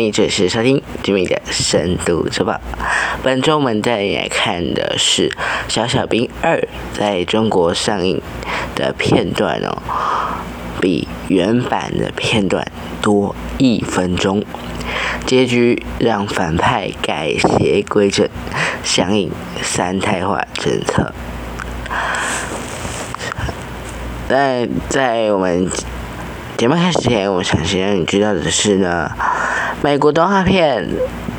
你准时收听 Jimmy 的深度周报。本周我们再来看的是《小小兵二》在中国上映的片段哦，比原版的片段多一分钟。结局让反派改邪归正，响应三胎化政策。在在我们节目开始前，我想先让你知道的是呢，美国动画片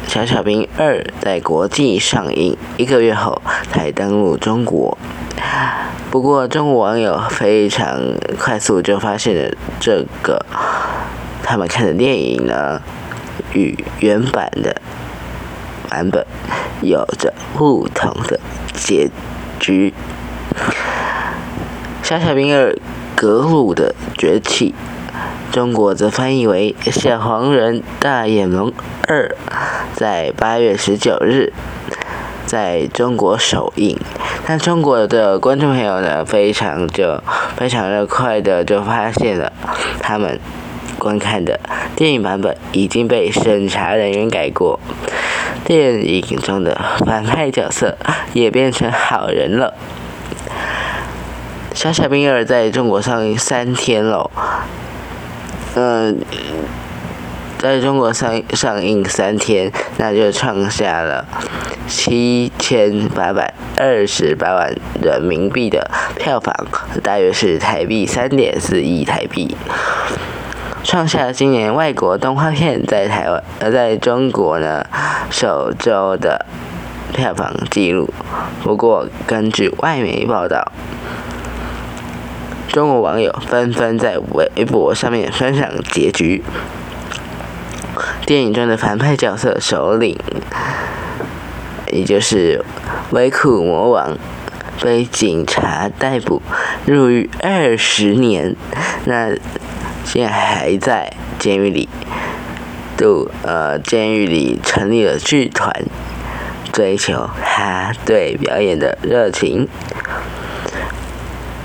《小小兵二》在国际上映一个月后才登陆中国。不过，中国网友非常快速就发现了这个他们看的电影呢，与原版的版本有着不同的结局。小小兵二格鲁的崛起，中国则翻译为《小黄人大眼萌二》，在八月十九日在中国首映。但中国的观众朋友呢，非常就非常的快的就发现了，他们观看的电影版本已经被审查人员改过，电影中的反派角色也变成好人了。小小兵二在中国上映三天了，嗯，在中国上上映三天，那就创下了七千八百二十八万人民币的票房，大约是台币三点四亿台币，创下今年外国动画片在台湾呃在中国呢首周的票房记录。不过，根据外媒报道。中国网友纷纷在微博上面分享结局。电影中的反派角色首领，也就是维库魔王，被警察逮捕，入狱二十年，那现在还在监狱里，都呃监狱里成立了剧团，追求他对表演的热情。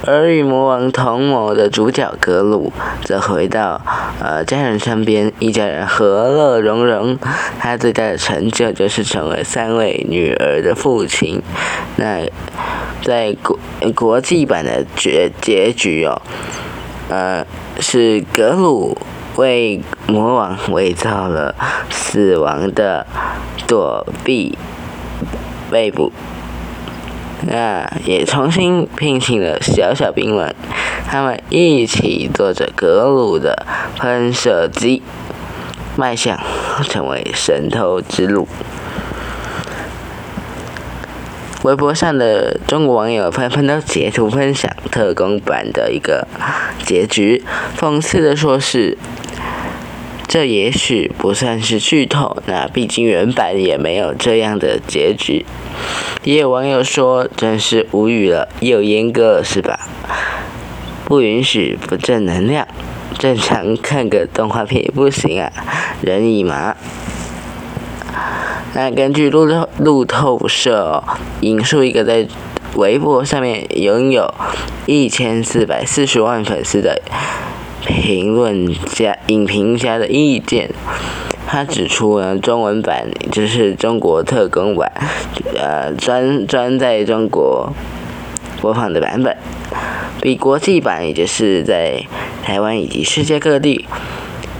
而与魔王同谋的主角格鲁，则回到呃家人身边，一家人和乐融融。他最大的成就就是成为三位女儿的父亲。那在国国际版的结结局哦，呃是格鲁为魔王伪造了死亡的躲避被捕。那也重新聘请了小小兵们，他们一起坐着格鲁的喷射机，迈向成为神偷之路。微博上的中国网友纷纷都截图分享特工版的一个结局，讽刺的说是。这也许不算是剧透，那毕竟原版也没有这样的结局。也有网友说，真是无语了，又阉割了是吧？不允许不正能量，正常看个动画片也不行啊，人已麻。那根据路透路透社引述一个在微博上面拥有一千四百四十万粉丝的。评论家、影评家的意见，他指出呢，中文版就是中国特工版，呃，专专在中国播放的版本，比国际版，也就是在台湾以及世界各地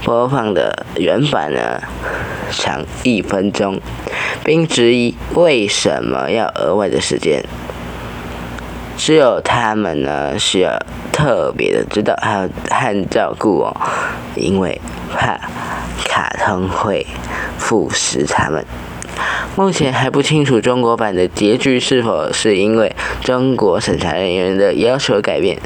播放的原版呢长一分钟，并质疑为什么要额外的时间。只有他们呢需要特别的指导，还有和照顾哦，因为怕卡通会腐蚀他们。目前还不清楚中国版的结局是否是因为中国审查人员的要求改变，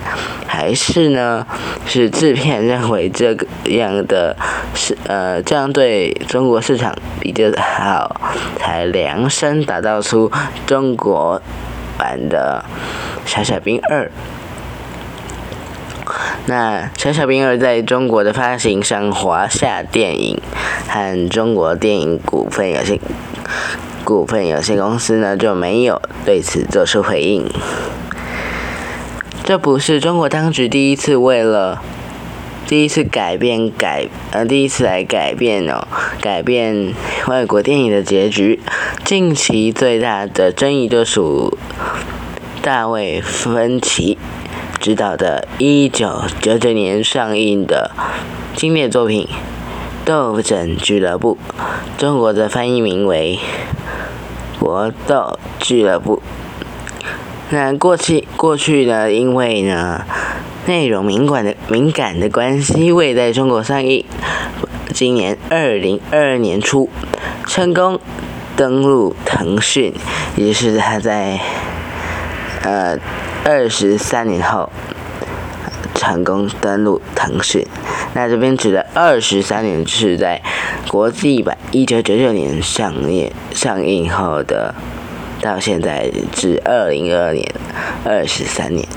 还是呢是制片认为这个样的是呃这样对中国市场比较好，才量身打造出中国。版的《小小兵二》，那《小小兵二》在中国的发行商华夏电影和中国电影股份有限股份有限公司呢就没有对此做出回应。这不是中国当局第一次为了第一次改变改呃第一次来改变哦改变外国电影的结局。近期最大的争议就属大卫芬奇执导的1999年上映的经典作品《斗争俱乐部》，中国的翻译名为《搏斗俱乐部》。那过去过去呢，因为呢内容敏感的敏感的关系，未在中国上映。今年二零二二年初，成功登陆腾讯，也是他在呃二十三年后成功登陆腾讯。那这边指的二十三年是在国际版一九九九年上映上映后的。到现在至二零二二年，二十三年。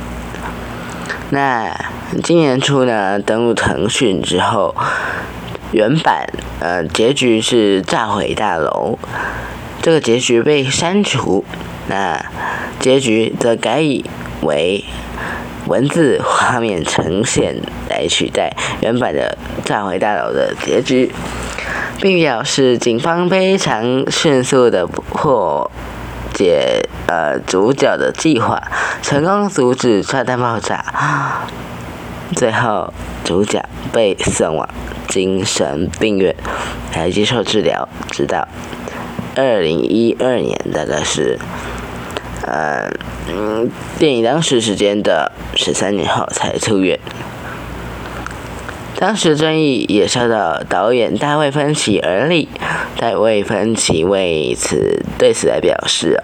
那今年初呢，登陆腾讯之后，原版呃结局是炸毁大楼，这个结局被删除，那结局则改以为文字画面呈现来取代原版的炸毁大楼的结局，并表示警方非常迅速的破。解呃主角的计划，成功阻止炸弹爆炸，最后主角被送往精神病院来接受治疗，直到二零一二年，大概是呃嗯电影当时时间的十三年后才出院。当时争议也受到导演大卫芬奇而立，大卫芬奇为此对此来表示，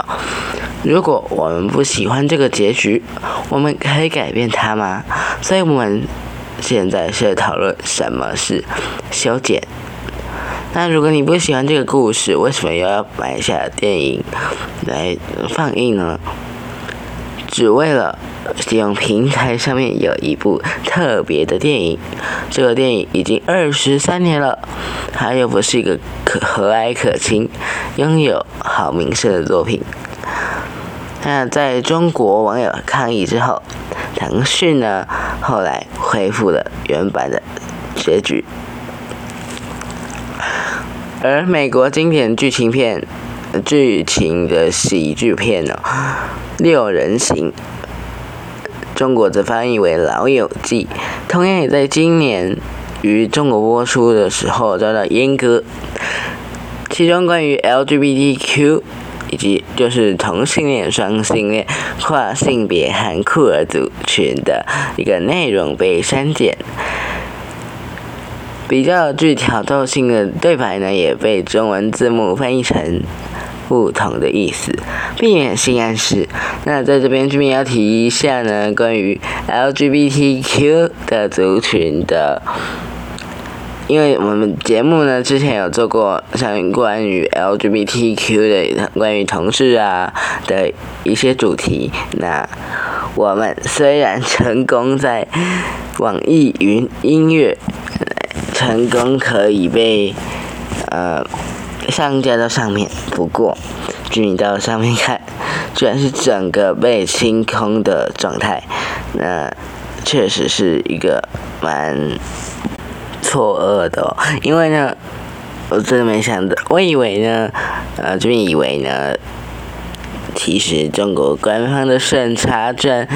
如果我们不喜欢这个结局，我们可以改变它吗？所以我们现在是讨论什么是修剪。那如果你不喜欢这个故事，为什么又要买下电影来放映呢？只为了。使用平台上面有一部特别的电影，这个电影已经二十三年了，它又不是一个可和蔼可亲、拥有好名声的作品。那在中国网友抗议之后，腾讯呢后来恢复了原版的结局，而美国经典剧情片、剧情的喜剧片呢，《六人行》。中国则翻译为《老友记》，同样也在今年于中国播出的时候遭到阉割。其中关于 LGBTQ 以及就是同性恋、双性恋、跨性别和酷儿族群的一个内容被删减，比较具挑逗性的对白呢也被中文字幕翻译成。不同的意思，避免性暗示。那在这边这边要提一下呢，关于 LGBTQ 的族群的，因为我们节目呢之前有做过像关于 LGBTQ 的关于同志啊的一些主题。那我们虽然成功在网易云音乐成功可以被呃。上架到上面，不过，据你到上面看，居然是整个被清空的状态，那确实是一个蛮错愕的，因为呢，我真的没想到，我以为呢，呃，这边以为呢，其实中国官方的审查证。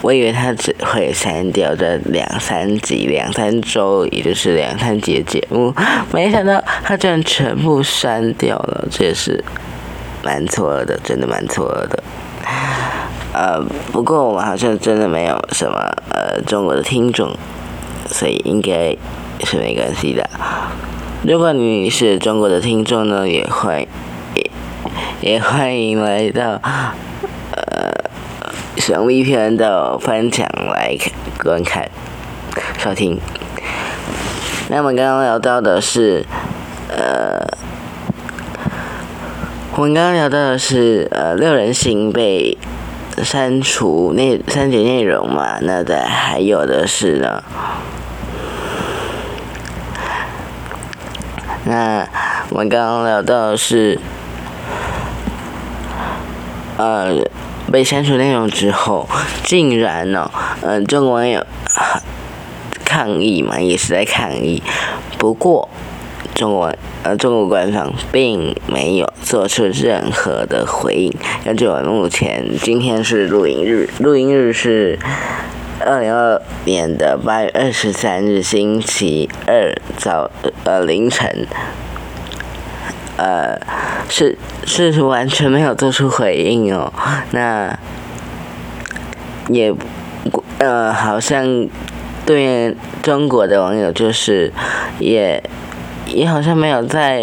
我以为他只会删掉这两三集、两三周，也就是两三集的节目，没想到他居然全部删掉了，这也是蛮错的，真的蛮错的。呃，不过我们好像真的没有什么呃中国的听众，所以应该是没关系的。如果你是中国的听众呢，也欢也也欢迎来到。使用 VPN 的翻墙来观看、收听。那我们刚刚聊到的是，呃，我们刚刚聊到的是，呃，六人行被删除内删减内容嘛？那的还有的是呢，那我们刚刚聊到的是，呃。被删除内容之后，竟然呢，嗯，中国网友抗议嘛，也是在抗议。不过，中国呃中国官方并没有做出任何的回应。根据我目前今天是录音日，录音日是二零二年的八月二十三日星期二早呃凌晨，呃是是完全没有做出回应哦。那也呃好像对中国的网友就是也。也好像没有再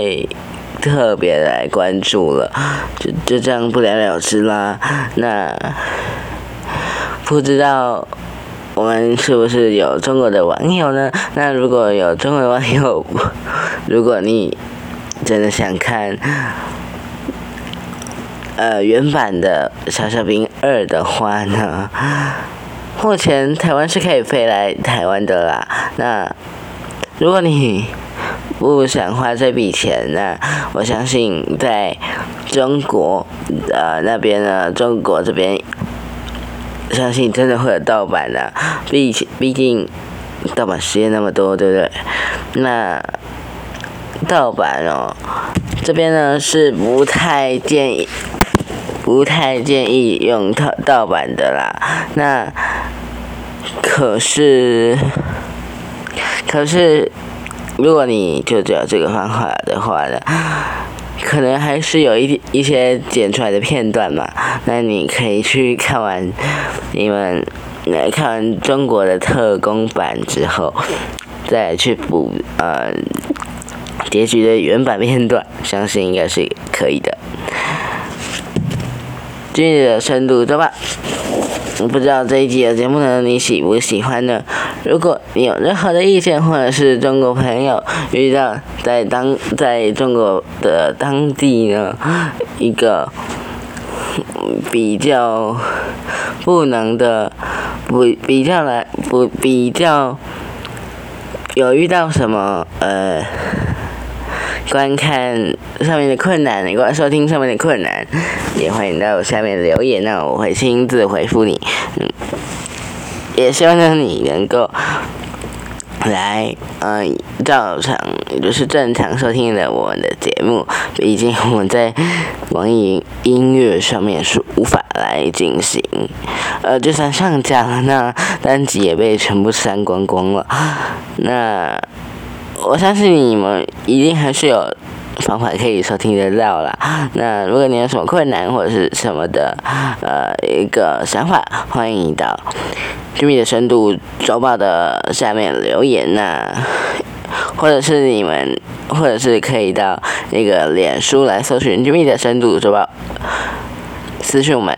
特别来关注了，就就这样不了了之啦。那不知道我们是不是有中国的网友呢？那如果有中国网友，如果你真的想看呃原版的《小小兵二》的话呢，目前台湾是可以飞来台湾的啦。那如果你不想花这笔钱呢？我相信在中国呃那边呢，中国这边相信真的会有盗版的，毕毕竟盗版实验那么多，对不对？那盗版哦，这边呢是不太建议，不太建议用盗盗版的啦。那可是，可是。如果你就只有这个方法的话呢，可能还是有一一些剪出来的片段嘛。那你可以去看完你们来看完中国的特工版之后，再去补呃结局的原版片段，相信应该是可以的。今日的深度周报。不知道这一集的节目呢，你喜不喜欢呢？如果你有任何的意见，或者是中国朋友遇到在当在中国的当地呢一个比较不能的不比较来不比较有遇到什么呃。观看上面的困难，你过来收听上面的困难，也欢迎到下面留言，那我会亲自回复你。嗯，也希望呢你能够来，嗯，照常也就是正常收听的我们的节目。毕竟我们在网易音乐上面是无法来进行，呃，就算上架了，那单集也被全部删光光了。那。我相信你们一定还是有方法可以收听得到啦。那如果你有什么困难或者是什么的呃一个想法，欢迎到《居民的深度周报》的下面留言呐，或者是你们，或者是可以到那个脸书来搜寻《居民的深度周报》，私信我们，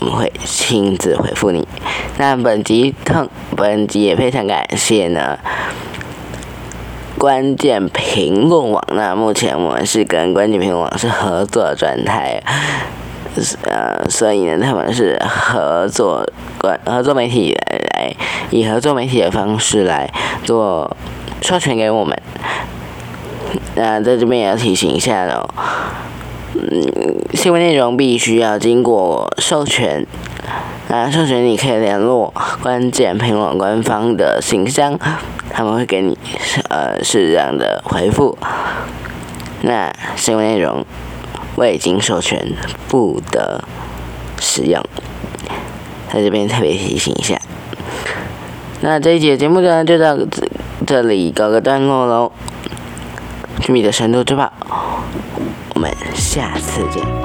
我们会亲自回复你。那本集特本集也非常感谢呢。关键评论网，那目前我们是跟关键评论网是合作状态，呃，所以呢，他们是合作关合作媒体来以合作媒体的方式来做授权给我们。那在这边也要提醒一下喽，嗯，新闻内容必须要经过授权，那授权你可以联络关键评论官方的信箱。他们会给你呃适当的回复。那新闻内容未经授权不得使用，在这边特别提醒一下。那这一节节目呢就到这里告个段落喽。居米的深度之宝，我们下次见。